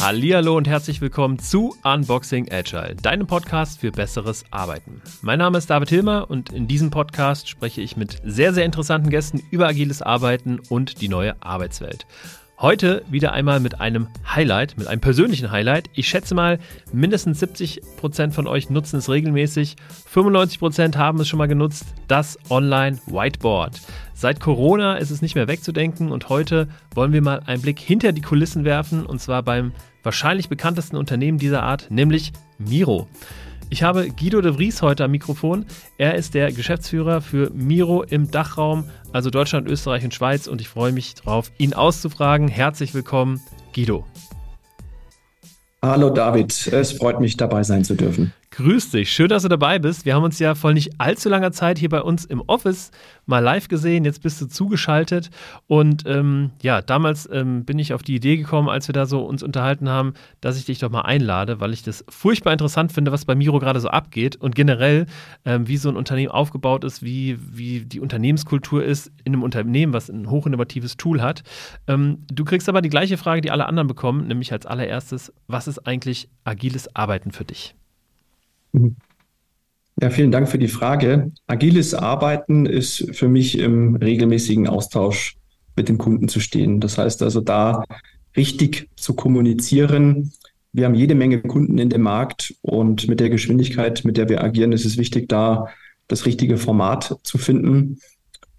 Hallihallo und herzlich willkommen zu Unboxing Agile, deinem Podcast für besseres Arbeiten. Mein Name ist David Hilmer und in diesem Podcast spreche ich mit sehr, sehr interessanten Gästen über agiles Arbeiten und die neue Arbeitswelt. Heute wieder einmal mit einem Highlight, mit einem persönlichen Highlight. Ich schätze mal, mindestens 70 Prozent von euch nutzen es regelmäßig. 95 Prozent haben es schon mal genutzt. Das Online Whiteboard. Seit Corona ist es nicht mehr wegzudenken und heute wollen wir mal einen Blick hinter die Kulissen werfen und zwar beim wahrscheinlich bekanntesten Unternehmen dieser Art, nämlich Miro. Ich habe Guido de Vries heute am Mikrofon. Er ist der Geschäftsführer für Miro im Dachraum, also Deutschland, Österreich und Schweiz. Und ich freue mich darauf, ihn auszufragen. Herzlich willkommen, Guido. Hallo David, es freut mich dabei sein zu dürfen. Grüß dich, schön, dass du dabei bist. Wir haben uns ja vor nicht allzu langer Zeit hier bei uns im Office mal live gesehen. Jetzt bist du zugeschaltet. Und ähm, ja, damals ähm, bin ich auf die Idee gekommen, als wir da so uns unterhalten haben, dass ich dich doch mal einlade, weil ich das furchtbar interessant finde, was bei Miro gerade so abgeht und generell, ähm, wie so ein Unternehmen aufgebaut ist, wie, wie die Unternehmenskultur ist in einem Unternehmen, was ein hochinnovatives Tool hat. Ähm, du kriegst aber die gleiche Frage, die alle anderen bekommen, nämlich als allererstes, was ist eigentlich agiles Arbeiten für dich? Ja, vielen Dank für die Frage. Agiles Arbeiten ist für mich im regelmäßigen Austausch mit dem Kunden zu stehen. Das heißt also da richtig zu kommunizieren. Wir haben jede Menge Kunden in dem Markt und mit der Geschwindigkeit, mit der wir agieren, ist es wichtig, da das richtige Format zu finden.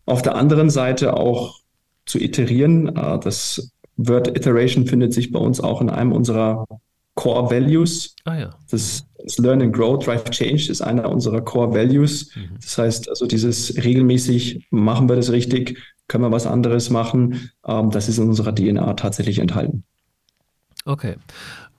Auf der anderen Seite auch zu iterieren. Äh, das Word Iteration findet sich bei uns auch in einem unserer Core Values. Ah ja. Das, das, Learn and Grow, Drive Change ist einer unserer Core Values. Mhm. Das heißt also dieses regelmäßig, machen wir das richtig, können wir was anderes machen, ähm, das ist in unserer DNA tatsächlich enthalten. Okay.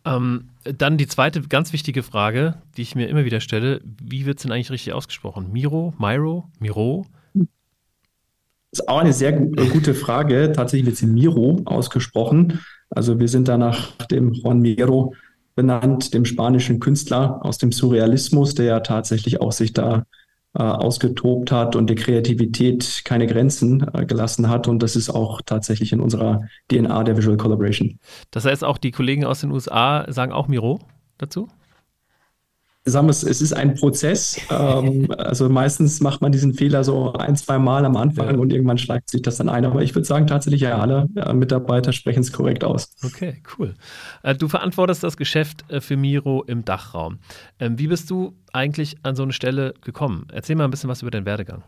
Ähm, dann die zweite ganz wichtige Frage, die ich mir immer wieder stelle. Wie wird es denn eigentlich richtig ausgesprochen? Miro, Miro, Miro? Das ist auch eine sehr gute Frage. Tatsächlich wird sie Miro ausgesprochen. Also wir sind da nach dem Juan Miro benannt, dem spanischen Künstler aus dem Surrealismus, der ja tatsächlich auch sich da äh, ausgetobt hat und der Kreativität keine Grenzen äh, gelassen hat. Und das ist auch tatsächlich in unserer DNA der Visual Collaboration. Das heißt, auch die Kollegen aus den USA sagen auch Miro dazu? Sagen wir es, es ist ein Prozess. Ähm, also meistens macht man diesen Fehler so ein, zwei Mal am Anfang ja. und irgendwann schlägt sich das dann ein. Aber ich würde sagen, tatsächlich ja, alle ja, Mitarbeiter sprechen es korrekt aus. Okay, cool. Äh, du verantwortest das Geschäft äh, für Miro im Dachraum. Ähm, wie bist du eigentlich an so eine Stelle gekommen? Erzähl mal ein bisschen was über deinen Werdegang.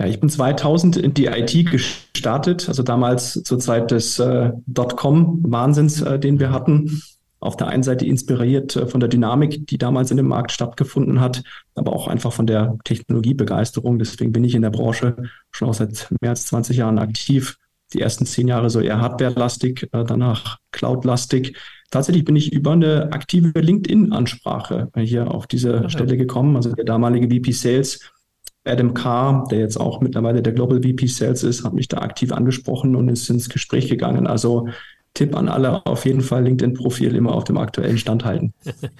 Ja, ich bin 2000 in die IT gestartet, also damals zur Zeit des äh, Dotcom-Wahnsinns, äh, den wir hatten auf der einen Seite inspiriert äh, von der Dynamik, die damals in dem Markt stattgefunden hat, aber auch einfach von der Technologiebegeisterung. Deswegen bin ich in der Branche schon auch seit mehr als 20 Jahren aktiv. Die ersten zehn Jahre so eher hardware-lastig, äh, danach cloud-lastig. Tatsächlich bin ich über eine aktive LinkedIn-Ansprache hier auf diese okay. Stelle gekommen. Also der damalige VP Sales, Adam Carr, der jetzt auch mittlerweile der Global VP Sales ist, hat mich da aktiv angesprochen und ist ins Gespräch gegangen. Also Tipp an alle, auf jeden Fall LinkedIn-Profil immer auf dem aktuellen Stand halten.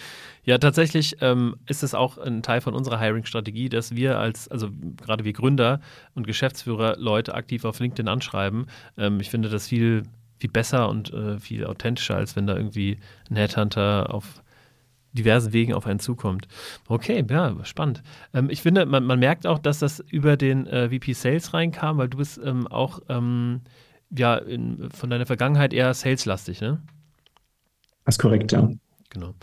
Ja, tatsächlich ähm, ist es auch ein Teil von unserer Hiring-Strategie, dass wir als, also gerade wie Gründer und Geschäftsführer Leute aktiv auf LinkedIn anschreiben. Ähm, ich finde das viel, viel besser und äh, viel authentischer, als wenn da irgendwie ein Headhunter auf diversen Wegen auf einen zukommt. Okay, ja, spannend. Ähm, ich finde, man, man, merkt auch, dass das über den äh, VP Sales reinkam, weil du bist ähm, auch ähm, ja in, von deiner Vergangenheit eher saleslastig, ne? Das ist korrekt, ja. Genau.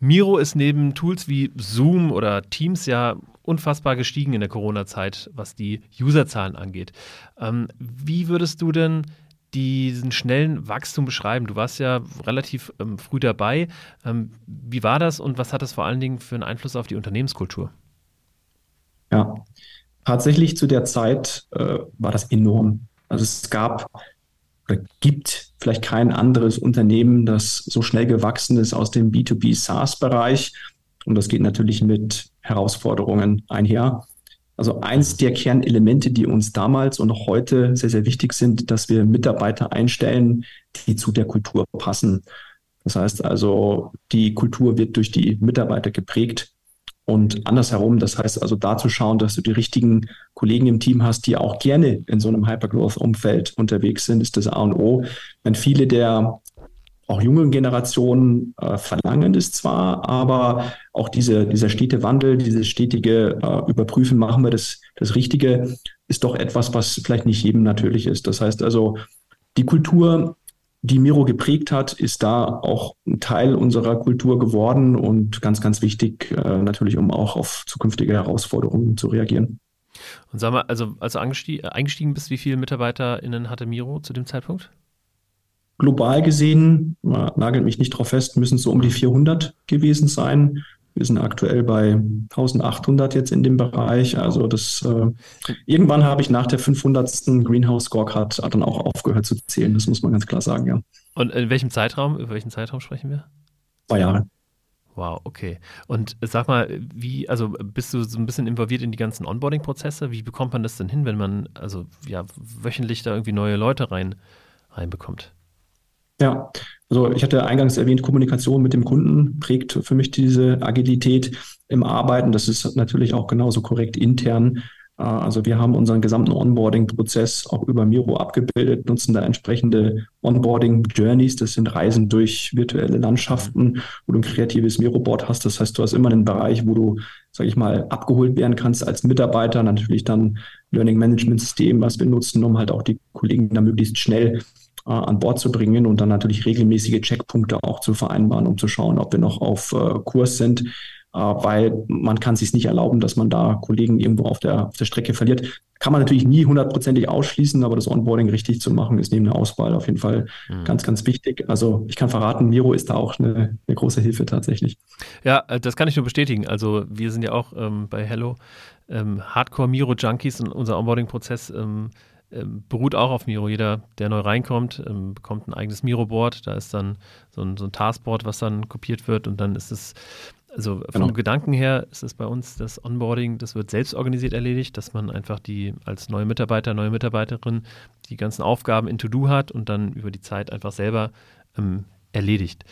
Miro ist neben Tools wie Zoom oder Teams ja unfassbar gestiegen in der Corona-Zeit, was die Userzahlen angeht. Ähm, wie würdest du denn diesen schnellen Wachstum beschreiben? Du warst ja relativ ähm, früh dabei. Ähm, wie war das und was hat das vor allen Dingen für einen Einfluss auf die Unternehmenskultur? Ja, tatsächlich zu der Zeit äh, war das enorm. Also es gab oder gibt vielleicht kein anderes Unternehmen, das so schnell gewachsen ist aus dem B2B SaaS-Bereich. Und das geht natürlich mit Herausforderungen einher. Also eins der Kernelemente, die uns damals und auch heute sehr, sehr wichtig sind, dass wir Mitarbeiter einstellen, die zu der Kultur passen. Das heißt also, die Kultur wird durch die Mitarbeiter geprägt. Und andersherum, das heißt also da zu schauen, dass du die richtigen Kollegen im Team hast, die auch gerne in so einem Hypergrowth-Umfeld unterwegs sind, ist das A und O. Wenn viele der auch jungen Generationen äh, verlangen es zwar, aber auch diese, dieser stete Wandel, dieses stetige äh, Überprüfen, machen wir das, das Richtige, ist doch etwas, was vielleicht nicht jedem natürlich ist. Das heißt also, die Kultur, die Miro geprägt hat, ist da auch ein Teil unserer Kultur geworden und ganz, ganz wichtig äh, natürlich, um auch auf zukünftige Herausforderungen zu reagieren. Und sag mal, also als du eingestiegen bist, wie viele MitarbeiterInnen hatte Miro zu dem Zeitpunkt? Global gesehen, nagelt mich nicht drauf fest, müssen es so um die 400 gewesen sein. Wir sind aktuell bei 1800 jetzt in dem Bereich. Also das äh, irgendwann habe ich nach der 500. Greenhouse Scorecard dann auch aufgehört zu zählen. Das muss man ganz klar sagen, ja. Und in welchem Zeitraum, über welchen Zeitraum sprechen wir? Zwei Jahre. Wow, okay. Und sag mal, wie, also bist du so ein bisschen involviert in die ganzen Onboarding-Prozesse? Wie bekommt man das denn hin, wenn man also ja wöchentlich da irgendwie neue Leute rein reinbekommt? Ja, also ich hatte eingangs erwähnt, Kommunikation mit dem Kunden prägt für mich diese Agilität im Arbeiten. Das ist natürlich auch genauso korrekt intern. Äh, also wir haben unseren gesamten Onboarding-Prozess auch über Miro abgebildet, nutzen da entsprechende Onboarding-Journeys. Das sind Reisen durch virtuelle Landschaften, wo du ein kreatives Miro-Board hast. Das heißt, du hast immer einen Bereich, wo du, sage ich mal, abgeholt werden kannst als Mitarbeiter. Natürlich dann Learning Management System, was wir nutzen, um halt auch die Kollegen da möglichst schnell äh, an Bord zu bringen und dann natürlich regelmäßige Checkpunkte auch zu vereinbaren, um zu schauen, ob wir noch auf äh, Kurs sind, äh, weil man kann sich nicht erlauben, dass man da Kollegen irgendwo auf der, auf der Strecke verliert. Kann man natürlich nie hundertprozentig ausschließen, aber das Onboarding richtig zu machen, ist neben der Auswahl auf jeden Fall mhm. ganz, ganz wichtig. Also ich kann verraten, Miro ist da auch eine, eine große Hilfe tatsächlich. Ja, äh, das kann ich nur bestätigen. Also wir sind ja auch ähm, bei Hello ähm, Hardcore Miro Junkies und unser Onboarding-Prozess ähm, beruht auch auf Miro. Jeder, der neu reinkommt, ähm, bekommt ein eigenes Miro-Board. Da ist dann so ein, so ein Taskboard, was dann kopiert wird und dann ist es, also vom genau. Gedanken her ist es bei uns das Onboarding, das wird selbst organisiert erledigt, dass man einfach die als neue Mitarbeiter, neue Mitarbeiterin die ganzen Aufgaben in To-Do hat und dann über die Zeit einfach selber ähm, erledigt.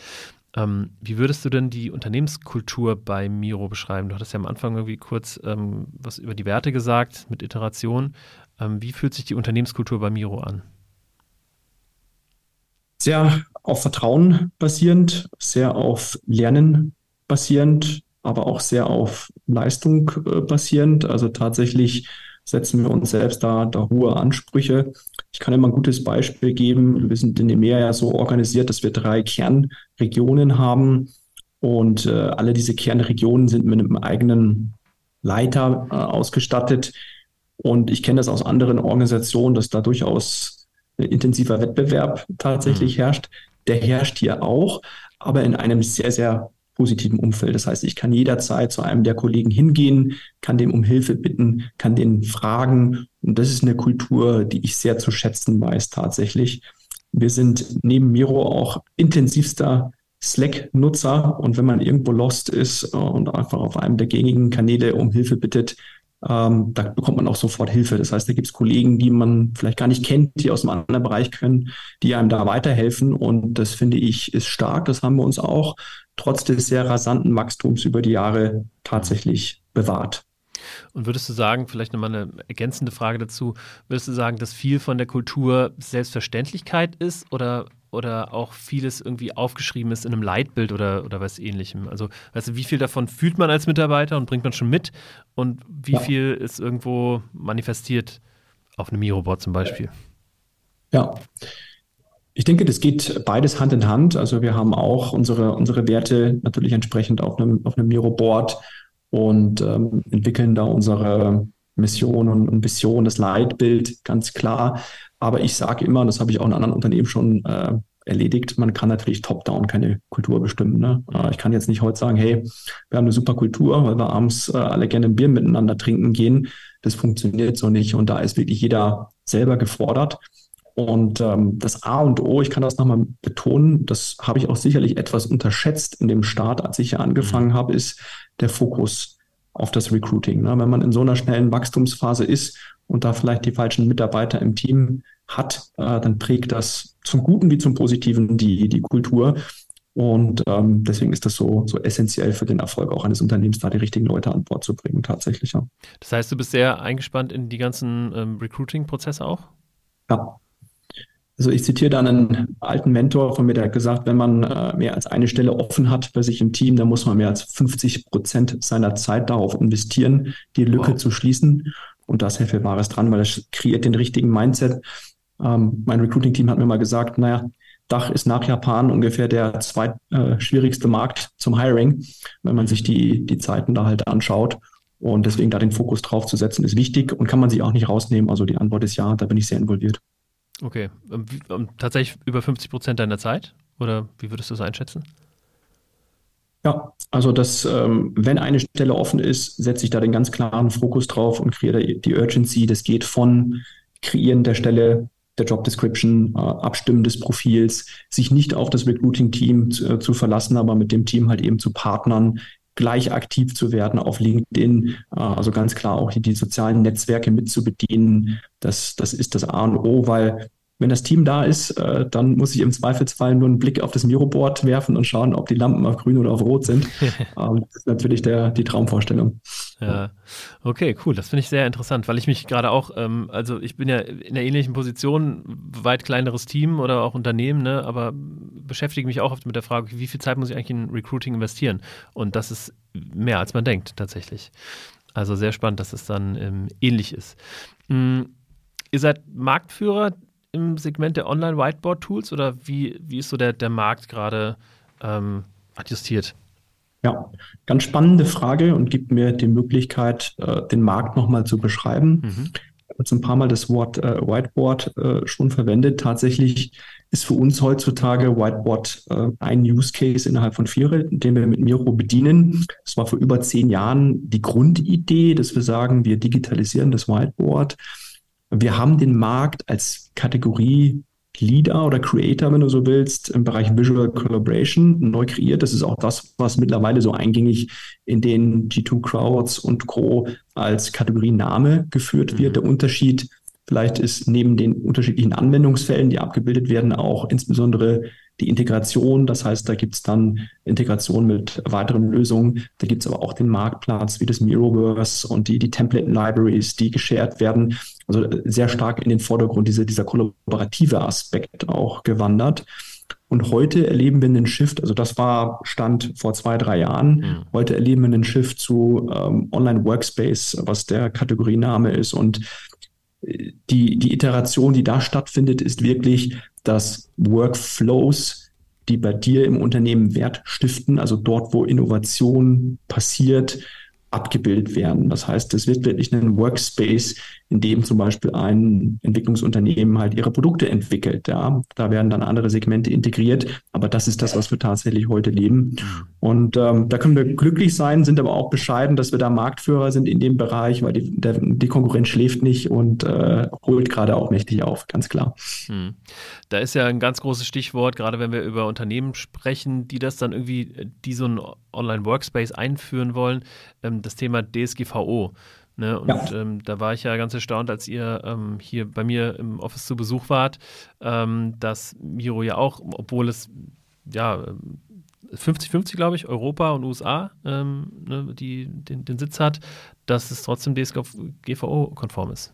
Ähm, wie würdest du denn die Unternehmenskultur bei Miro beschreiben? Du hattest ja am Anfang irgendwie kurz ähm, was über die Werte gesagt mit Iteration. Ähm, wie fühlt sich die Unternehmenskultur bei Miro an? Sehr auf Vertrauen basierend, sehr auf Lernen basierend, aber auch sehr auf Leistung äh, basierend. Also tatsächlich setzen wir uns selbst da, da hohe Ansprüche. Ich kann immer ein gutes Beispiel geben. Wir sind in dem Meer ja so organisiert, dass wir drei Kernregionen haben und äh, alle diese Kernregionen sind mit einem eigenen Leiter äh, ausgestattet, und ich kenne das aus anderen Organisationen, dass da durchaus intensiver Wettbewerb tatsächlich mhm. herrscht. Der herrscht hier auch, aber in einem sehr, sehr positiven Umfeld. Das heißt, ich kann jederzeit zu einem der Kollegen hingehen, kann dem um Hilfe bitten, kann den fragen. Und das ist eine Kultur, die ich sehr zu schätzen weiß tatsächlich. Wir sind neben Miro auch intensivster Slack-Nutzer und wenn man irgendwo lost ist und einfach auf einem der gängigen Kanäle um Hilfe bittet, ähm, da bekommt man auch sofort Hilfe. Das heißt, da gibt es Kollegen, die man vielleicht gar nicht kennt, die aus einem anderen Bereich können, die einem da weiterhelfen. Und das finde ich ist stark. Das haben wir uns auch trotz des sehr rasanten Wachstums über die Jahre tatsächlich bewahrt. Und würdest du sagen, vielleicht nochmal eine ergänzende Frage dazu, würdest du sagen, dass viel von der Kultur Selbstverständlichkeit ist oder oder auch vieles irgendwie aufgeschrieben ist in einem Leitbild oder, oder was ähnlichem. Also, weißt du, wie viel davon fühlt man als Mitarbeiter und bringt man schon mit und wie ja. viel ist irgendwo manifestiert auf einem Miro-Board zum Beispiel? Ja. Ich denke, das geht beides Hand in Hand. Also wir haben auch unsere, unsere Werte natürlich entsprechend auf einem, auf einem Miro-Board und ähm, entwickeln da unsere Mission und, und Vision, das Leitbild, ganz klar. Aber ich sage immer, das habe ich auch in anderen Unternehmen schon äh, erledigt, man kann natürlich top-down keine Kultur bestimmen. Ne? Äh, ich kann jetzt nicht heute sagen, hey, wir haben eine super Kultur, weil wir abends äh, alle gerne ein Bier miteinander trinken gehen. Das funktioniert so nicht. Und da ist wirklich jeder selber gefordert. Und ähm, das A und O, ich kann das nochmal betonen, das habe ich auch sicherlich etwas unterschätzt in dem Start, als ich hier angefangen mhm. habe, ist der Fokus auf das Recruiting. Ne? Wenn man in so einer schnellen Wachstumsphase ist und da vielleicht die falschen Mitarbeiter im Team hat, äh, dann prägt das zum Guten wie zum Positiven die, die Kultur. Und ähm, deswegen ist das so, so essentiell für den Erfolg auch eines Unternehmens, da die richtigen Leute an Bord zu bringen, tatsächlich. Ja. Das heißt, du bist sehr eingespannt in die ganzen ähm, Recruiting-Prozesse auch? Ja. Also ich zitiere da einen alten Mentor von mir, der hat gesagt, wenn man äh, mehr als eine Stelle offen hat bei sich im Team, dann muss man mehr als 50 Prozent seiner Zeit darauf investieren, die Lücke wow. zu schließen. Und da ist sehr viel Wahres dran, weil das kreiert den richtigen Mindset. Ähm, mein Recruiting-Team hat mir mal gesagt, naja, Dach ist nach Japan ungefähr der zweitschwierigste äh, Markt zum Hiring, wenn man sich die, die Zeiten da halt anschaut. Und deswegen da den Fokus drauf zu setzen, ist wichtig und kann man sich auch nicht rausnehmen. Also die Antwort ist ja, da bin ich sehr involviert. Okay. Ähm, ähm, tatsächlich über 50 Prozent deiner Zeit? Oder wie würdest du das einschätzen? Ja, also das, ähm, wenn eine Stelle offen ist, setze ich da den ganz klaren Fokus drauf und kreiere die Urgency. Das geht von Kreieren der Stelle der Job Description, äh, Abstimmen des Profils, sich nicht auf das Recruiting-Team äh, zu, verlassen, aber mit dem Team halt eben zu partnern, gleich aktiv zu werden auf LinkedIn, äh, also ganz klar auch die, sozialen Netzwerke mitzubedienen. Das, das ist das A und O, weil wenn das Team da ist, äh, dann muss ich im Zweifelsfall nur einen Blick auf das Miroboard werfen und schauen, ob die Lampen auf grün oder auf rot sind. ähm, das ist natürlich der, die Traumvorstellung. Ja, okay, cool. Das finde ich sehr interessant, weil ich mich gerade auch, ähm, also ich bin ja in einer ähnlichen Position, weit kleineres Team oder auch Unternehmen, ne, aber beschäftige mich auch oft mit der Frage, wie viel Zeit muss ich eigentlich in Recruiting investieren? Und das ist mehr, als man denkt, tatsächlich. Also sehr spannend, dass es dann ähm, ähnlich ist. Mhm. Ihr seid Marktführer im Segment der Online-Whiteboard-Tools oder wie, wie ist so der, der Markt gerade ähm, adjustiert? Ja, ganz spannende Frage und gibt mir die Möglichkeit, äh, den Markt nochmal zu beschreiben. Mhm. Ich habe jetzt ein paar Mal das Wort äh, Whiteboard äh, schon verwendet. Tatsächlich ist für uns heutzutage Whiteboard äh, ein Use Case innerhalb von Vierer, den wir mit Miro bedienen. Das war vor über zehn Jahren die Grundidee, dass wir sagen, wir digitalisieren das Whiteboard wir haben den Markt als Kategorie Leader oder Creator, wenn du so willst, im Bereich Visual Collaboration neu kreiert. Das ist auch das, was mittlerweile so eingängig in den G2 Crowds und Co. als Kategoriename geführt wird. Mhm. Der Unterschied vielleicht ist neben den unterschiedlichen Anwendungsfällen, die abgebildet werden, auch insbesondere die Integration. Das heißt, da gibt es dann Integration mit weiteren Lösungen. Da gibt es aber auch den Marktplatz wie das Miroverse und die, die Template Libraries, die geshared werden. Also äh, sehr stark in den Vordergrund diese, dieser kollaborative Aspekt auch gewandert. Und heute erleben wir einen Shift, also das war Stand vor zwei, drei Jahren. Mhm. Heute erleben wir einen Shift zu ähm, Online-Workspace, was der Kategoriename ist. Und die, die Iteration, die da stattfindet, ist wirklich, dass Workflows, die bei dir im Unternehmen Wert stiften, also dort, wo Innovation passiert, abgebildet werden. Das heißt, es wird wirklich ein Workspace, in dem zum Beispiel ein Entwicklungsunternehmen halt ihre Produkte entwickelt. Ja, da werden dann andere Segmente integriert, aber das ist das, was wir tatsächlich heute leben. Und ähm, da können wir glücklich sein, sind aber auch bescheiden, dass wir da Marktführer sind in dem Bereich, weil die, der, die Konkurrenz schläft nicht und äh, holt gerade auch mächtig auf, ganz klar. Hm. Da ist ja ein ganz großes Stichwort, gerade wenn wir über Unternehmen sprechen, die das dann irgendwie, die so ein Online-Workspace einführen wollen, ähm, das Thema DSGVO. Ne? Und ja. ähm, da war ich ja ganz erstaunt, als ihr ähm, hier bei mir im Office zu Besuch wart, ähm, dass Miro ja auch, obwohl es ja 50-50, glaube ich, Europa und USA, ähm, ne, die den, den, Sitz hat, dass es trotzdem DSGVO-konform ist.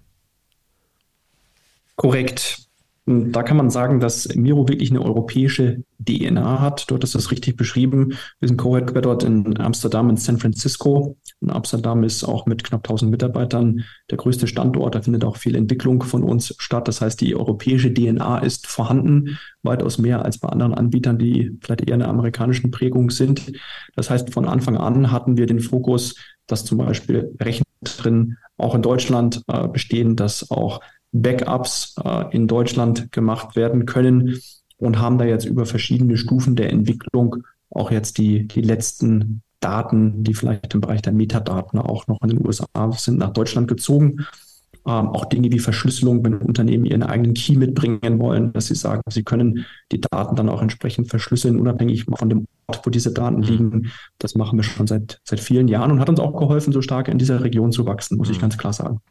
Korrekt. Da kann man sagen, dass Miro wirklich eine europäische DNA hat. Dort ist das richtig beschrieben. Wir sind co-headquartered in Amsterdam und San Francisco. Und Amsterdam ist auch mit knapp 1000 Mitarbeitern der größte Standort. Da findet auch viel Entwicklung von uns statt. Das heißt, die europäische DNA ist vorhanden, weitaus mehr als bei anderen Anbietern, die vielleicht eher in der amerikanischen Prägung sind. Das heißt, von Anfang an hatten wir den Fokus, dass zum Beispiel Rechner drin auch in Deutschland äh, bestehen, dass auch Backups äh, in Deutschland gemacht werden können und haben da jetzt über verschiedene Stufen der Entwicklung auch jetzt die, die letzten Daten, die vielleicht im Bereich der Metadaten auch noch in den USA sind, nach Deutschland gezogen. Ähm, auch Dinge wie Verschlüsselung, wenn Unternehmen ihren eigenen Key mitbringen wollen, dass sie sagen, sie können die Daten dann auch entsprechend verschlüsseln, unabhängig von dem Ort, wo diese Daten liegen. Das machen wir schon seit, seit vielen Jahren und hat uns auch geholfen, so stark in dieser Region zu wachsen, muss ich mhm. ganz klar sagen.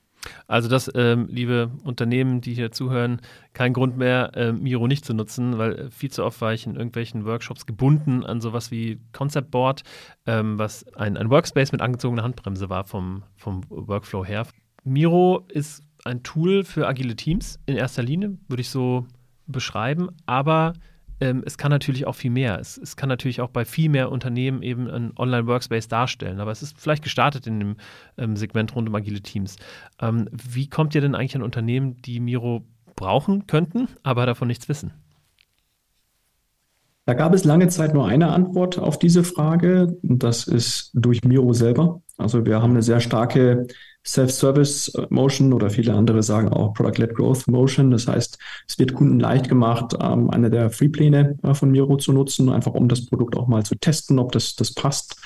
Also das, ähm, liebe Unternehmen, die hier zuhören, kein Grund mehr, äh, Miro nicht zu nutzen, weil viel zu oft war ich in irgendwelchen Workshops gebunden an sowas wie Concept Board, ähm, was ein, ein Workspace mit angezogener Handbremse war vom, vom Workflow her. Miro ist ein Tool für agile Teams in erster Linie, würde ich so beschreiben, aber ähm, es kann natürlich auch viel mehr. Es, es, kann natürlich auch bei viel mehr Unternehmen eben ein Online-Workspace darstellen. Aber es ist vielleicht gestartet in dem ähm, Segment rund um agile Teams. Ähm, wie kommt ihr denn eigentlich an Unternehmen, die Miro brauchen könnten, aber davon nichts wissen? Da gab es lange Zeit nur eine Antwort auf diese Frage. Das ist durch Miro selber. Also wir haben eine sehr starke Self-Service Motion oder viele andere sagen auch Product-Led Growth Motion. Das heißt, es wird Kunden leicht gemacht, ähm, eine der Free-Pläne äh, von Miro zu nutzen, einfach um das Produkt auch mal zu testen, ob das, das passt.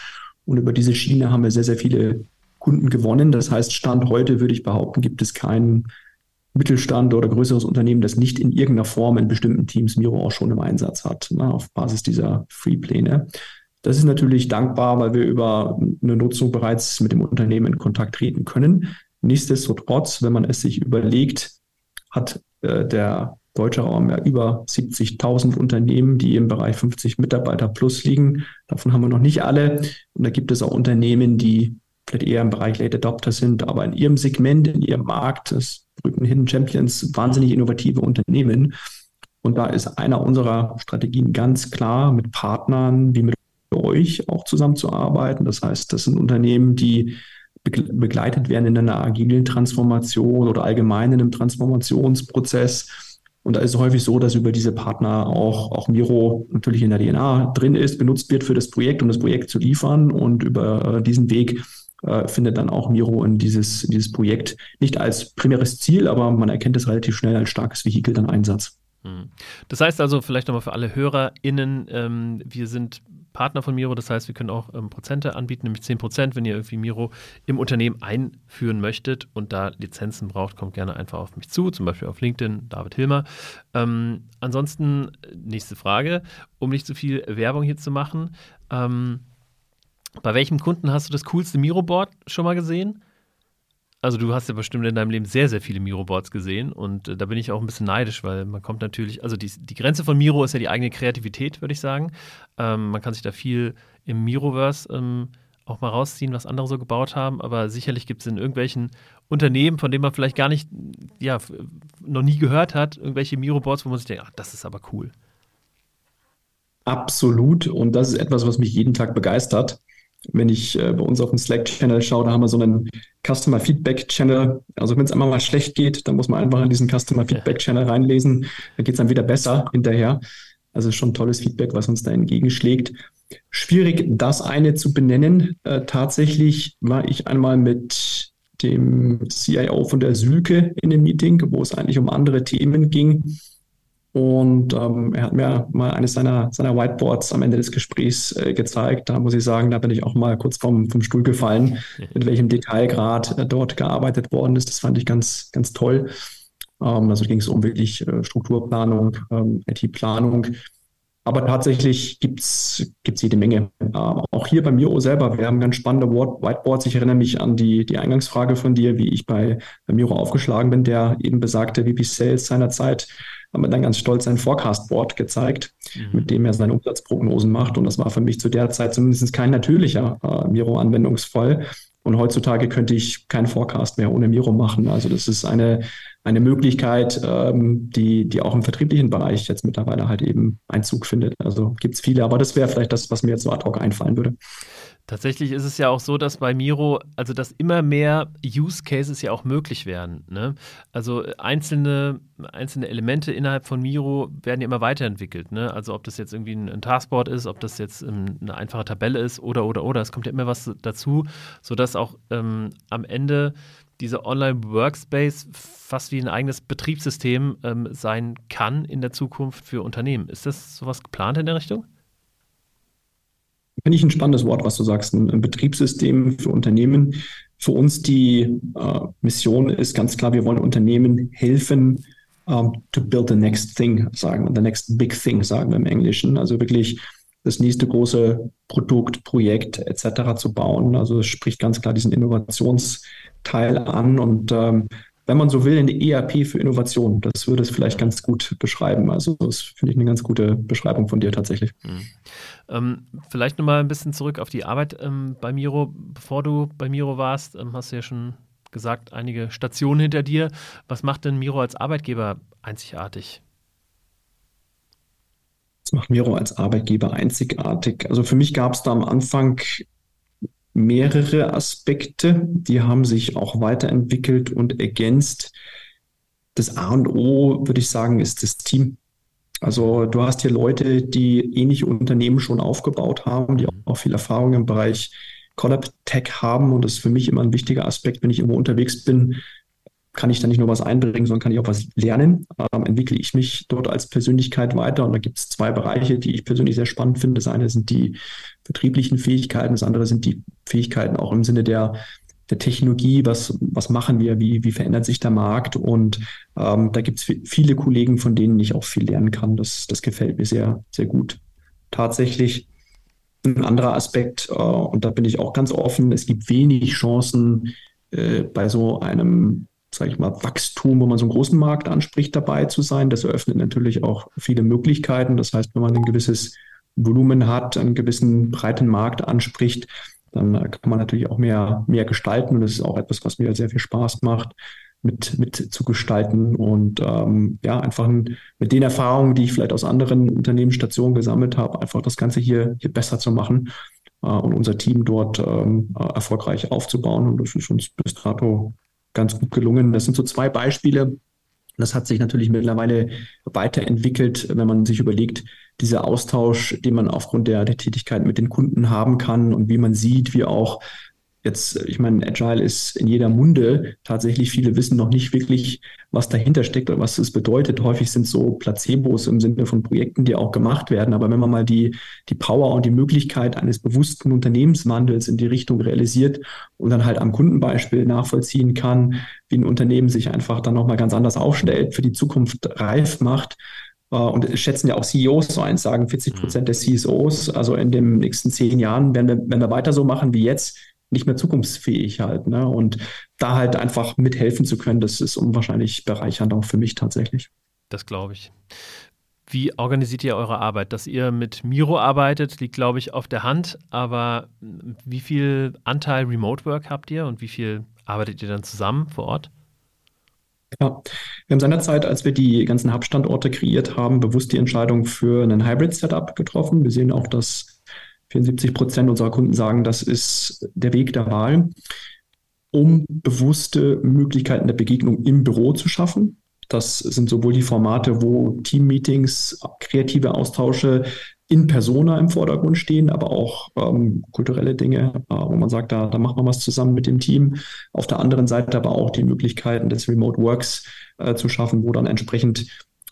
Und über diese Schiene haben wir sehr, sehr viele Kunden gewonnen. Das heißt, Stand heute würde ich behaupten, gibt es keinen Mittelstand oder größeres Unternehmen, das nicht in irgendeiner Form in bestimmten Teams Miro auch schon im Einsatz hat, ne, auf Basis dieser Free-Pläne. Das ist natürlich dankbar, weil wir über eine Nutzung bereits mit dem Unternehmen in Kontakt treten können. Nichtsdestotrotz, wenn man es sich überlegt, hat äh, der deutsche Raum ja über 70.000 Unternehmen, die im Bereich 50 Mitarbeiter plus liegen. Davon haben wir noch nicht alle. Und da gibt es auch Unternehmen, die vielleicht eher im Bereich Late Adopter sind, aber in ihrem Segment, in ihrem Markt, das berühmten Hidden Champions, wahnsinnig innovative Unternehmen. Und da ist einer unserer Strategien ganz klar, mit Partnern wie mit euch auch zusammenzuarbeiten. Das heißt, das sind Unternehmen, die begleitet werden in einer agilen Transformation oder allgemein in einem Transformationsprozess. Und da ist es häufig so, dass über diese Partner auch, auch Miro natürlich in der DNA drin ist, benutzt wird für das Projekt, um das Projekt zu liefern. Und über äh, diesen Weg äh, findet dann auch Miro in dieses, dieses Projekt nicht als primäres Ziel, aber man erkennt es relativ schnell als starkes Vehikel dann Einsatz. Hm. Das heißt also, vielleicht nochmal für alle HörerInnen, ähm, wir sind Partner von Miro. Das heißt, wir können auch ähm, Prozente anbieten, nämlich 10 Prozent, wenn ihr irgendwie Miro im Unternehmen einführen möchtet und da Lizenzen braucht, kommt gerne einfach auf mich zu, zum Beispiel auf LinkedIn, David Hilmer. Ähm, ansonsten, nächste Frage, um nicht zu viel Werbung hier zu machen. Ähm, bei welchem Kunden hast du das coolste Miro-Board schon mal gesehen? Also du hast ja bestimmt in deinem Leben sehr, sehr viele Miro-Boards gesehen und äh, da bin ich auch ein bisschen neidisch, weil man kommt natürlich, also die, die Grenze von Miro ist ja die eigene Kreativität, würde ich sagen. Ähm, man kann sich da viel im Miroverse ähm, auch mal rausziehen, was andere so gebaut haben, aber sicherlich gibt es in irgendwelchen Unternehmen, von denen man vielleicht gar nicht, ja, noch nie gehört hat, irgendwelche Miro-Boards, wo man sich denkt, ach, das ist aber cool. Absolut und das ist etwas, was mich jeden Tag begeistert wenn ich äh, bei uns auf dem Slack-Channel schaue, da haben wir so einen Customer Feedback-Channel. Also wenn es einmal mal schlecht geht, dann muss man einfach in diesen Customer Feedback-Channel reinlesen. Da geht es dann wieder besser hinterher. Also schon tolles Feedback, was uns da entgegenschlägt. Schwierig, das eine zu benennen. Äh, tatsächlich war ich einmal mit dem CIO von der Sülke in dem Meeting, wo es eigentlich um andere Themen ging. Und ähm, er hat mir mal eines seiner, seiner Whiteboards am Ende des Gesprächs äh, gezeigt. Da muss ich sagen, da bin ich auch mal kurz vom, vom Stuhl gefallen, mit welchem Detailgrad äh, dort gearbeitet worden ist. Das fand ich ganz, ganz toll. Ähm, also ging es um wirklich äh, Strukturplanung, ähm, IT-Planung. Aber tatsächlich gibt's gibt's jede Menge. Ähm, auch hier bei Miro selber, wir haben ganz spannende Whiteboards. Ich erinnere mich an die, die Eingangsfrage von dir, wie ich bei, bei Miro aufgeschlagen bin, der eben besagte VP Sales seinerzeit haben wir dann ganz stolz ein Forecast-Board gezeigt, mhm. mit dem er seine Umsatzprognosen macht. Und das war für mich zu der Zeit zumindest kein natürlicher äh, Miro-Anwendungsfall. Und heutzutage könnte ich keinen Forecast mehr ohne Miro machen. Also das ist eine, eine Möglichkeit, ähm, die, die auch im vertrieblichen Bereich jetzt mittlerweile halt eben Einzug findet. Also gibt es viele, aber das wäre vielleicht das, was mir jetzt so ad hoc einfallen würde. Tatsächlich ist es ja auch so, dass bei Miro, also dass immer mehr Use Cases ja auch möglich werden. Ne? Also einzelne, einzelne Elemente innerhalb von Miro werden ja immer weiterentwickelt. Ne? Also ob das jetzt irgendwie ein, ein Taskboard ist, ob das jetzt ähm, eine einfache Tabelle ist oder oder oder. Es kommt ja immer was dazu, sodass auch ähm, am Ende dieser Online-Workspace fast wie ein eigenes Betriebssystem ähm, sein kann in der Zukunft für Unternehmen. Ist das sowas geplant in der Richtung? Finde ich ein spannendes Wort, was du sagst. Ein, Betriebssystem für Unternehmen. Für uns die äh, Mission ist ganz klar, wir wollen Unternehmen helfen, um, ähm, to build the next thing, sagen, the next big thing, sagen wir im Englischen. Also wirklich das nächste große Produkt, Projekt etc. zu bauen. Also es spricht ganz klar diesen Innovations- Teil an und ähm, wenn man so will, eine ERP für Innovation. Das würde es vielleicht ganz gut beschreiben. Also das finde ich eine ganz gute Beschreibung von dir tatsächlich. Mhm. Ähm, vielleicht nochmal ein bisschen zurück auf die Arbeit ähm, bei Miro. Bevor du bei Miro warst, ähm, hast du ja schon gesagt, einige Stationen hinter dir. Was macht denn Miro als Arbeitgeber einzigartig? Was macht Miro als Arbeitgeber einzigartig? Also für mich gab es da am Anfang mehrere Aspekte, die haben sich auch weiterentwickelt und ergänzt. Das A und O, würde ich sagen, ist das Team. Also du hast hier Leute, die ähnliche Unternehmen schon aufgebaut haben, die auch viel Erfahrung im Bereich Collab Tech haben. Und das ist für mich immer ein wichtiger Aspekt, wenn ich irgendwo unterwegs bin, kann ich da nicht nur was einbringen, sondern kann ich auch was lernen. Ähm, entwickle ich mich dort als Persönlichkeit weiter. Und da gibt es zwei Bereiche, die ich persönlich sehr spannend finde. Das eine sind die betrieblichen Fähigkeiten, das andere sind die Fähigkeiten auch im Sinne der, der Technologie. Was, was machen wir? Wie, wie verändert sich der Markt? Und ähm, da gibt es viele Kollegen, von denen ich auch viel lernen kann. Das, das gefällt mir sehr, sehr gut. Tatsächlich ein anderer Aspekt, äh, und da bin ich auch ganz offen, es gibt wenig Chancen, äh, bei so einem sage ich mal, Wachstum, wo man so einen großen Markt anspricht, dabei zu sein. Das eröffnet natürlich auch viele Möglichkeiten. Das heißt, wenn man ein gewisses Volumen hat, einen gewissen breiten Markt anspricht, dann kann man natürlich auch mehr, mehr gestalten. Und das ist auch etwas, was mir sehr viel Spaß macht, mit, mit zu gestalten und ähm, ja, einfach mit den Erfahrungen, die ich vielleicht aus anderen Unternehmensstationen gesammelt habe, einfach das Ganze hier, hier besser zu machen äh, und unser Team dort ähm, erfolgreich aufzubauen. Und das ist uns bis dato ganz gut gelungen. Das sind so zwei Beispiele. Das hat sich natürlich mittlerweile weiterentwickelt, wenn man sich überlegt, dieser Austausch, den man aufgrund der, der Tätigkeit mit den Kunden haben kann und wie man sieht, wie auch Jetzt, ich meine, Agile ist in jeder Munde. Tatsächlich viele wissen noch nicht wirklich, was dahinter steckt oder was es bedeutet. Häufig sind so Placebos im Sinne von Projekten, die auch gemacht werden. Aber wenn man mal die, die Power und die Möglichkeit eines bewussten Unternehmenswandels in die Richtung realisiert und dann halt am Kundenbeispiel nachvollziehen kann, wie ein Unternehmen sich einfach dann nochmal ganz anders aufstellt, für die Zukunft reif macht, äh, und schätzen ja auch CEOs so eins, sagen 40 Prozent der CSOs, also in den nächsten zehn Jahren, wenn wir, wenn wir weiter so machen wie jetzt, nicht mehr zukunftsfähig halt. Ne? Und da halt einfach mithelfen zu können, das ist unwahrscheinlich bereichernd auch für mich tatsächlich. Das glaube ich. Wie organisiert ihr eure Arbeit? Dass ihr mit Miro arbeitet, liegt, glaube ich, auf der Hand. Aber wie viel Anteil Remote Work habt ihr und wie viel arbeitet ihr dann zusammen vor Ort? Ja, wir haben seinerzeit, als wir die ganzen Hub-Standorte kreiert haben, bewusst die Entscheidung für ein Hybrid-Setup getroffen. Wir sehen auch, dass 74 Prozent unserer Kunden sagen, das ist der Weg der Wahl, um bewusste Möglichkeiten der Begegnung im Büro zu schaffen. Das sind sowohl die Formate, wo Teammeetings, kreative Austausche in Persona im Vordergrund stehen, aber auch ähm, kulturelle Dinge, äh, wo man sagt, da, da macht man was zusammen mit dem Team. Auf der anderen Seite aber auch die Möglichkeiten des Remote Works äh, zu schaffen, wo dann entsprechend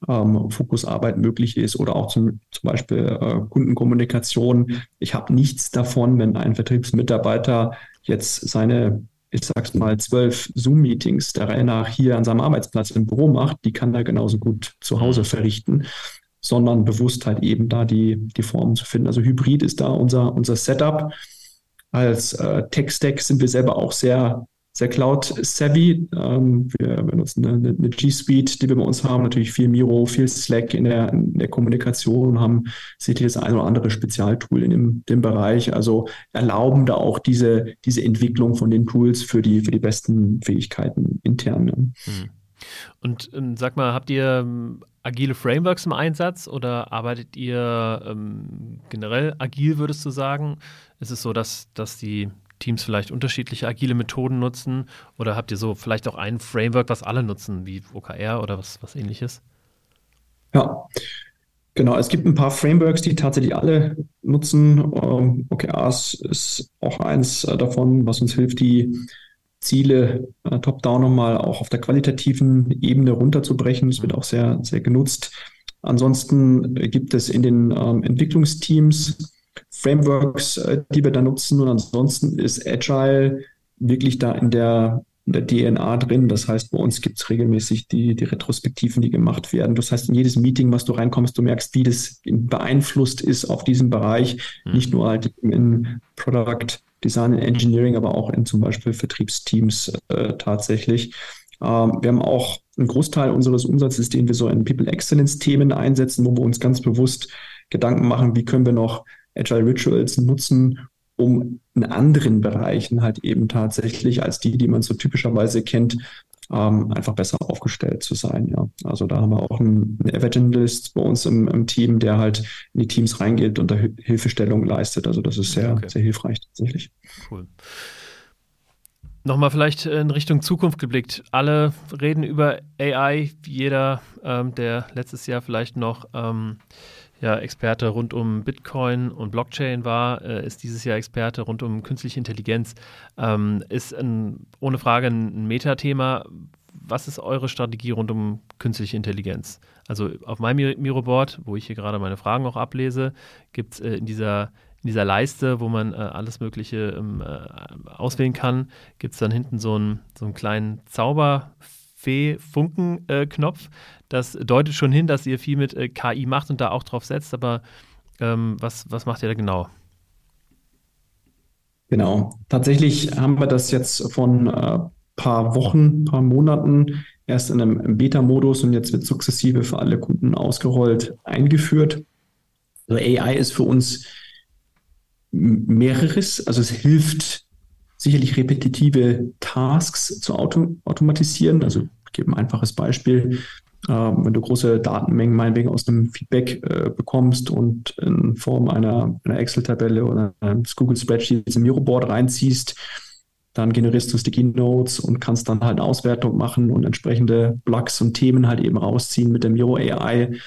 ähm, Fokusarbeit möglich ist oder auch zum, zum Beispiel äh, Kundenkommunikation. Ich habe nichts davon, wenn ein Vertriebsmitarbeiter jetzt seine ich sag's mal, zwölf Zoom-Meetings der Reihe nach hier an seinem Arbeitsplatz im Büro macht, die kann er genauso gut zu Hause verrichten, sondern bewusst halt eben da die, die Formen zu finden. Also Hybrid ist da unser, unser Setup. Als äh, Tech-Stack sind wir selber auch sehr sehr Cloud-savvy. Ähm, wir benutzen eine, eine, G Suite, die wir bei uns haben, natürlich viel Miro, viel Slack in der, in der Kommunikation, haben sicherlich das ein oder andere Spezialtool in dem, dem Bereich. Also erlauben da auch diese, diese Entwicklung von den Tools für die, für die besten Fähigkeiten intern. Ne? Hm. Und ähm, sag mal, habt ihr ähm, agile Frameworks im Einsatz oder arbeitet ihr ähm, generell agil, würdest du sagen? Ist es so, dass, dass die Teams vielleicht unterschiedliche agile Methoden nutzen? Oder habt ihr so vielleicht auch ein Framework, was alle nutzen, wie OKR oder was, was ähnliches? Ja, genau. Es gibt ein paar Frameworks, die tatsächlich alle nutzen. Ähm, OKRs ist auch eins äh, davon, was uns hilft, die Ziele äh, top-down nochmal auch auf der qualitativen Ebene runterzubrechen. Das wird auch sehr, sehr genutzt. Ansonsten gibt es in den ähm, Entwicklungsteams Frameworks, äh, die wir da nutzen. Und ansonsten ist Agile wirklich da in der, in der DNA drin. Das heißt, bei uns gibt es regelmäßig die, die Retrospektiven, die gemacht werden. Das heißt, in jedes Meeting, was du reinkommst, du merkst, wie das beeinflusst ist auf diesem Bereich. Mhm. Nicht nur halt im Product Design and Engineering, aber auch in zum Beispiel Vertriebsteams äh, tatsächlich. Ähm, wir haben auch einen Großteil unseres Umsatzes, den wir so in People Excellence Themen einsetzen, wo wir uns ganz bewusst Gedanken machen, wie können wir noch Agile Rituals nutzen, um in anderen Bereichen halt eben tatsächlich als die, die man so typischerweise kennt, ähm, einfach besser aufgestellt zu sein. Ja. Also da haben wir auch einen, einen Evangelist bei uns im, im, Team, der halt in die Teams reingeht und da Hilfestellung leistet. Also das ist sehr, okay. sehr hilfreich tatsächlich. Cool. Nochmal vielleicht in Richtung Zukunft geblickt. Alle reden über AI. Jeder, ähm, der letztes Jahr vielleicht noch ähm, ja, Experte rund um Bitcoin und Blockchain war, äh, ist dieses Jahr Experte rund um künstliche Intelligenz. Ähm, ist ein, ohne Frage ein Metathema. Was ist eure Strategie rund um künstliche Intelligenz? Also auf meinem Miroboard, wo ich hier gerade meine Fragen auch ablese, gibt es äh, in dieser in dieser Leiste, wo man äh, alles Mögliche ähm, äh, auswählen kann, gibt es dann hinten so einen, so einen kleinen Zauberfee-Funken-Knopf. Äh, das deutet schon hin, dass ihr viel mit äh, KI macht und da auch drauf setzt, aber ähm, was, was macht ihr da genau? Genau. Tatsächlich haben wir das jetzt von äh, paar Wochen, paar Monaten erst in einem Beta-Modus und jetzt wird sukzessive für alle Kunden ausgerollt eingeführt. Also AI ist für uns mehreres. Also es hilft sicherlich repetitive Tasks zu auto automatisieren. Also ich gebe ein einfaches Beispiel. Äh, wenn du große Datenmengen meinetwegen aus einem Feedback äh, bekommst und in Form einer, einer Excel-Tabelle oder eines Google Spreadsheets im Miroboard reinziehst, dann generierst du Sticky Notes und kannst dann halt eine Auswertung machen und entsprechende Blocks und Themen halt eben rausziehen mit der Miro AI.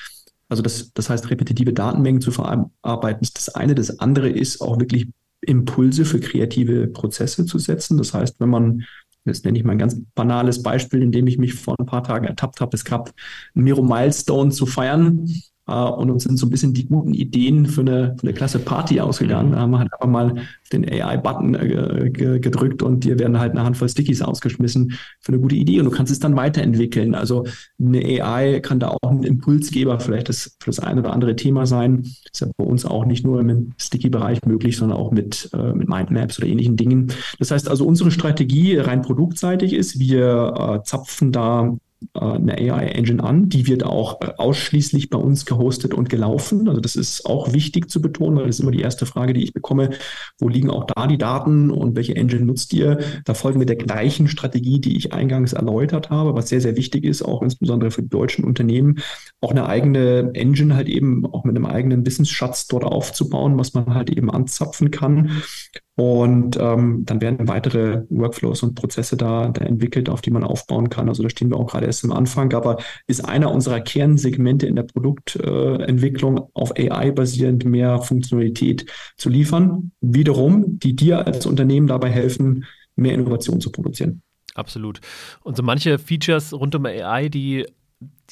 Also das, das heißt, repetitive Datenmengen zu verarbeiten ist das eine. Das andere ist auch wirklich Impulse für kreative Prozesse zu setzen. Das heißt, wenn man, jetzt nenne ich mal ein ganz banales Beispiel, in dem ich mich vor ein paar Tagen ertappt habe, es gab Miro Milestone zu feiern und uns sind so ein bisschen die guten Ideen für eine, für eine klasse Party ausgegangen. Da haben wir halt einfach mal den AI-Button äh, gedrückt und dir werden halt eine Handvoll Stickies ausgeschmissen für eine gute Idee und du kannst es dann weiterentwickeln. Also eine AI kann da auch ein Impulsgeber vielleicht das, für das eine oder andere Thema sein. Das ist ja bei uns auch nicht nur im Sticky-Bereich möglich, sondern auch mit, äh, mit Mindmaps oder ähnlichen Dingen. Das heißt also, unsere Strategie rein produktseitig ist, wir äh, zapfen da äh, eine AI-Engine an. Die wird auch äh, ausschließlich bei uns gehostet und gelaufen. Also das ist auch wichtig zu betonen, weil das ist immer die erste Frage, die ich bekomme. Wo liegen auch da die Daten und welche Engine nutzt ihr? Da folgen wir der gleichen Strategie, die ich eingangs erläutert habe, was sehr, sehr wichtig ist, auch insbesondere für die deutschen Unternehmen, auch eine eigene Engine halt eben auch mit einem eigenen Wissensschatz dort aufzubauen, was man halt eben anzapfen kann. Und ähm, dann werden weitere Workflows und Prozesse da, da entwickelt, auf die man aufbauen kann. Also da stehen wir auch gerade erst am Anfang, aber ist einer unserer Kernsegmente in der Produktentwicklung äh, auf AI basierend mehr Funktionalität zu liefern. Wiederum, die dir als Unternehmen dabei helfen, mehr Innovation zu produzieren. Absolut. Und so manche Features rund um AI, die,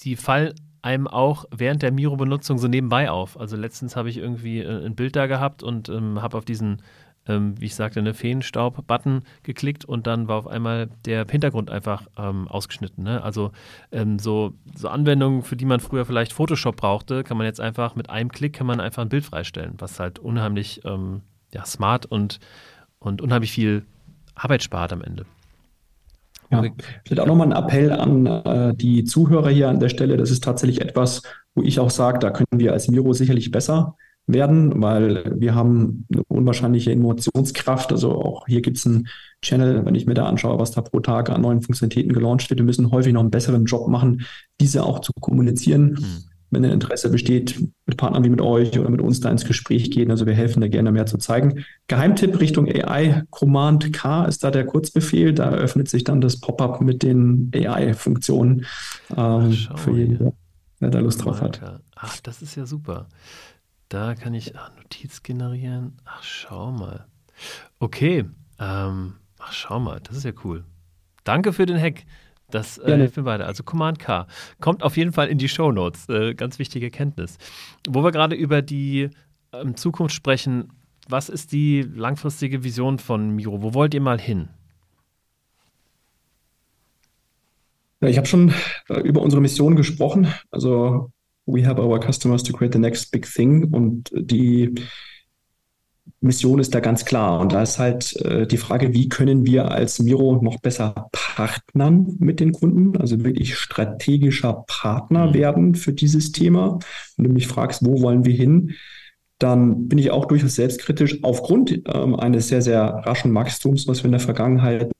die fallen einem auch während der Miro-Benutzung so nebenbei auf. Also letztens habe ich irgendwie äh, ein Bild da gehabt und ähm, habe auf diesen ähm, wie ich sagte, eine Feenstaub-Button geklickt und dann war auf einmal der Hintergrund einfach ähm, ausgeschnitten. Ne? Also ähm, so, so Anwendungen, für die man früher vielleicht Photoshop brauchte, kann man jetzt einfach mit einem Klick kann man einfach ein Bild freistellen, was halt unheimlich ähm, ja, smart und, und unheimlich viel Arbeit spart am Ende. Ja, vielleicht auch nochmal ein Appell an äh, die Zuhörer hier an der Stelle. Das ist tatsächlich etwas, wo ich auch sage, da können wir als Miro sicherlich besser werden, weil wir haben eine unwahrscheinliche Innovationskraft. Also auch hier gibt es einen Channel, wenn ich mir da anschaue, was da pro Tag an neuen Funktionalitäten gelauncht wird. Wir müssen häufig noch einen besseren Job machen, diese auch zu kommunizieren. Mhm. Wenn ein Interesse besteht, mit Partnern wie mit euch oder mit uns da ins Gespräch gehen. Also wir helfen da gerne mehr zu zeigen. Geheimtipp Richtung AI, Command K ist da der Kurzbefehl. Da öffnet sich dann das Pop-up mit den AI-Funktionen ähm, für jeden, der da Lust drauf hat. Ach, das ist ja super. Da kann ich ach, Notiz generieren. Ach, schau mal. Okay. Ähm, ach, schau mal. Das ist ja cool. Danke für den Hack. Das äh, hilft mir weiter. Also Command K. Kommt auf jeden Fall in die Show Notes. Äh, ganz wichtige Kenntnis. Wo wir gerade über die ähm, Zukunft sprechen, was ist die langfristige Vision von Miro? Wo wollt ihr mal hin? Ja, ich habe schon äh, über unsere Mission gesprochen. Also we have our customers to create the next big thing. Und die, Mission ist da ganz klar. Und da ist halt äh, die Frage, wie können wir als Miro noch besser partnern mit den Kunden, also wirklich strategischer Partner mhm. werden für dieses Thema. Wenn du mich fragst, wo wollen wir hin, dann bin ich auch durchaus selbstkritisch aufgrund ähm, eines sehr, sehr raschen Wachstums, was wir in der Vergangenheit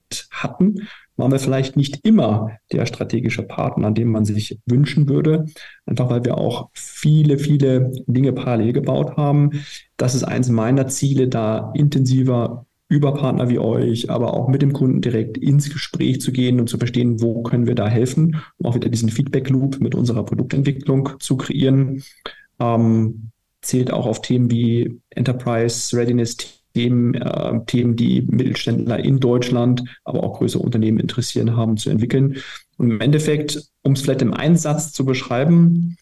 hatten, waren wir vielleicht nicht immer der strategische Partner, an dem man sich wünschen würde, einfach weil wir auch viele, viele Dinge parallel gebaut haben. Das ist eins meiner Ziele, da intensiver über Partner wie euch, aber auch mit dem Kunden direkt ins Gespräch zu gehen und zu verstehen, wo können wir da helfen, um auch wieder diesen Feedback Loop mit unserer Produktentwicklung zu kreieren. Ähm, zählt auch auf Themen wie Enterprise Readiness Themen, äh, Themen, die Mittelständler in Deutschland, aber auch größere Unternehmen interessieren haben, zu entwickeln. Und im Endeffekt, um es vielleicht im Einsatz zu beschreiben,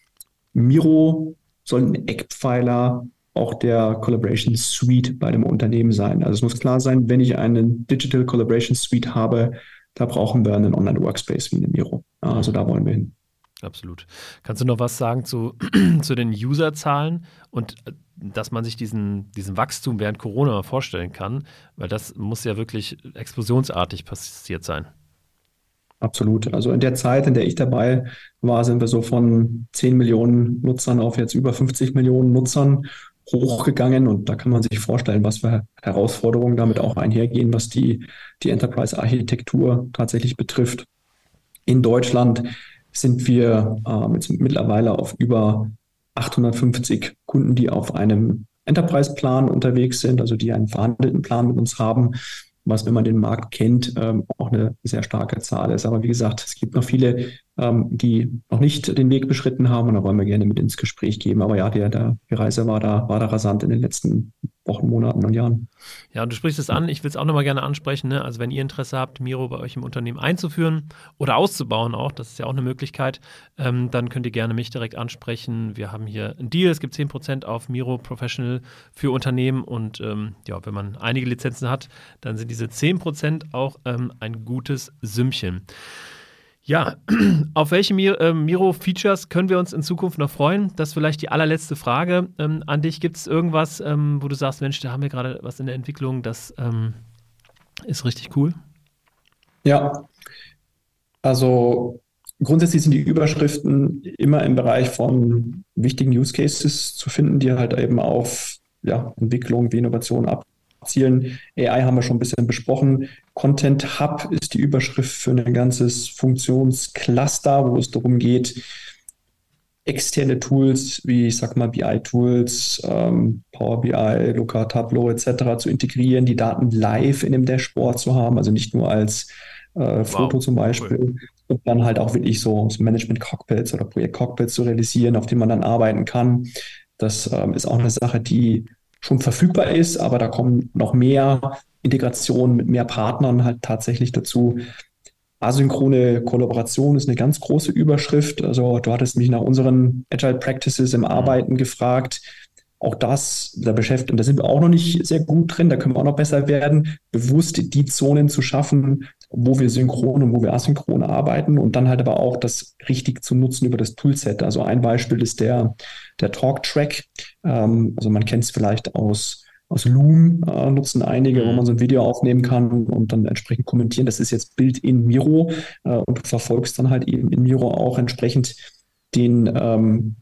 Miro soll ein Eckpfeiler auch der Collaboration Suite bei dem Unternehmen sein. Also es muss klar sein, wenn ich einen Digital Collaboration Suite habe, da brauchen wir einen Online-Workspace wie eine Miro. Also da wollen wir hin. Absolut. Kannst du noch was sagen zu, zu den Userzahlen und äh, dass man sich diesen, diesen Wachstum während Corona vorstellen kann? Weil das muss ja wirklich explosionsartig passiert sein. Absolut. Also in der Zeit, in der ich dabei war, sind wir so von 10 Millionen Nutzern auf jetzt über 50 Millionen Nutzern hochgegangen. Und da kann man sich vorstellen, was für Herausforderungen damit auch einhergehen, was die, die Enterprise-Architektur tatsächlich betrifft. In Deutschland sind wir äh, mittlerweile auf über 850 Kunden, die auf einem Enterprise-Plan unterwegs sind, also die einen verhandelten Plan mit uns haben, was, wenn man den Markt kennt, ähm, auch eine sehr starke Zahl ist. Aber wie gesagt, es gibt noch viele, die noch nicht den Weg beschritten haben und da wollen wir gerne mit ins Gespräch geben. Aber ja, der, der, die Reise war da, war da rasant in den letzten Wochen, Monaten und Jahren. Ja, und du sprichst es an, ich will es auch nochmal gerne ansprechen. Ne? Also wenn ihr Interesse habt, Miro bei euch im Unternehmen einzuführen oder auszubauen auch, das ist ja auch eine Möglichkeit, ähm, dann könnt ihr gerne mich direkt ansprechen. Wir haben hier einen Deal, es gibt 10% auf Miro Professional für Unternehmen und ähm, ja, wenn man einige Lizenzen hat, dann sind diese 10% auch ähm, ein gutes Sümmchen. Ja, auf welche äh, Miro-Features können wir uns in Zukunft noch freuen? Das ist vielleicht die allerletzte Frage ähm, an dich. Gibt es irgendwas, ähm, wo du sagst, Mensch, da haben wir gerade was in der Entwicklung, das ähm, ist richtig cool? Ja, also grundsätzlich sind die Überschriften immer im Bereich von wichtigen Use Cases zu finden, die halt eben auf ja, Entwicklung wie Innovation ab Zielen. AI haben wir schon ein bisschen besprochen. Content Hub ist die Überschrift für ein ganzes Funktionscluster, wo es darum geht, externe Tools wie, ich sag mal, BI-Tools, ähm, Power BI, Looker, Tableau etc. zu integrieren, die Daten live in dem Dashboard zu haben, also nicht nur als äh, Foto wow, zum Beispiel, cool. und dann halt auch wirklich so, so Management-Cockpits oder Projekt-Cockpits zu realisieren, auf denen man dann arbeiten kann. Das ähm, ist auch eine Sache, die schon verfügbar ist, aber da kommen noch mehr Integrationen mit mehr Partnern halt tatsächlich dazu. Asynchrone Kollaboration ist eine ganz große Überschrift. Also du hattest mich nach unseren Agile Practices im Arbeiten gefragt. Auch das, da beschäftigt, und da sind wir auch noch nicht sehr gut drin, da können wir auch noch besser werden, bewusst die Zonen zu schaffen, wo wir synchron und wo wir asynchron arbeiten und dann halt aber auch das richtig zu nutzen über das Toolset. Also ein Beispiel ist der, der Talk-Track. Ähm, also man kennt es vielleicht aus aus Loom äh, nutzen einige, wo mhm. man so ein Video aufnehmen kann und dann entsprechend kommentieren. Das ist jetzt Bild in Miro äh, und du verfolgst dann halt eben in Miro auch entsprechend den ähm,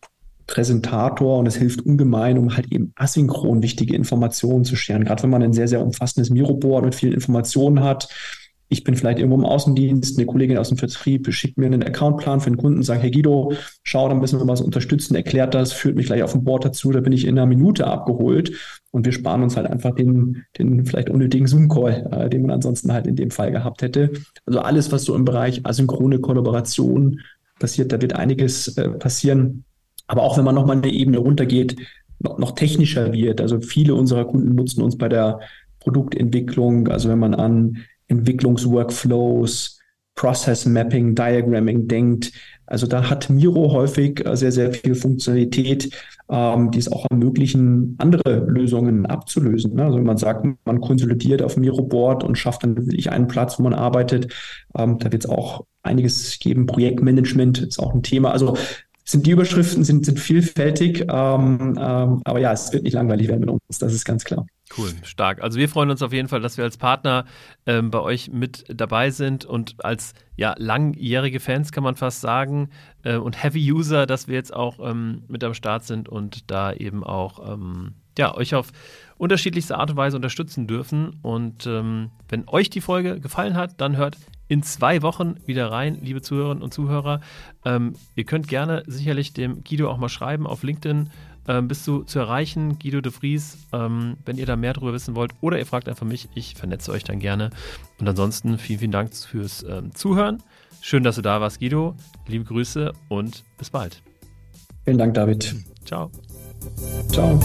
Präsentator und es hilft ungemein, um halt eben asynchron wichtige Informationen zu scheren. Gerade wenn man ein sehr, sehr umfassendes Miro-Board mit vielen Informationen hat, ich bin vielleicht irgendwo im Außendienst, eine Kollegin aus dem Vertrieb schickt mir einen Accountplan für den Kunden, sagt, Herr Guido, schau, dann müssen wir was unterstützen, erklärt das, führt mich gleich auf dem Board dazu, da bin ich in einer Minute abgeholt und wir sparen uns halt einfach den, den vielleicht unnötigen Zoom-Call, äh, den man ansonsten halt in dem Fall gehabt hätte. Also alles, was so im Bereich asynchrone Kollaboration passiert, da wird einiges äh, passieren. Aber auch wenn man nochmal eine Ebene runtergeht, noch, noch technischer wird. Also viele unserer Kunden nutzen uns bei der Produktentwicklung. Also wenn man an Entwicklungsworkflows, Process Mapping, Diagramming denkt. Also da hat Miro häufig äh, sehr, sehr viel Funktionalität, ähm, die es auch ermöglichen, andere Lösungen abzulösen. Ne? Also wenn man sagt, man konsolidiert auf Miro-Board und schafft dann wirklich einen Platz, wo man arbeitet, ähm, da wird es auch einiges geben. Projektmanagement ist auch ein Thema. Also sind die Überschriften sind, sind vielfältig, ähm, ähm, aber ja, es wird nicht langweilig werden mit uns, das ist ganz klar. Cool, stark. Also wir freuen uns auf jeden Fall, dass wir als Partner ähm, bei euch mit dabei sind und als ja, langjährige Fans kann man fast sagen äh, und Heavy User, dass wir jetzt auch ähm, mit am Start sind und da eben auch ähm, ja, euch auf unterschiedlichste Art und Weise unterstützen dürfen. Und ähm, wenn euch die Folge gefallen hat, dann hört in zwei Wochen wieder rein, liebe Zuhörerinnen und Zuhörer. Ähm, ihr könnt gerne sicherlich dem Guido auch mal schreiben auf LinkedIn ähm, bist du zu erreichen, Guido de Vries, ähm, wenn ihr da mehr darüber wissen wollt. Oder ihr fragt einfach mich, ich vernetze euch dann gerne. Und ansonsten vielen, vielen Dank fürs ähm, Zuhören. Schön, dass du da warst, Guido. Liebe Grüße und bis bald. Vielen Dank, David. Ciao. Ciao.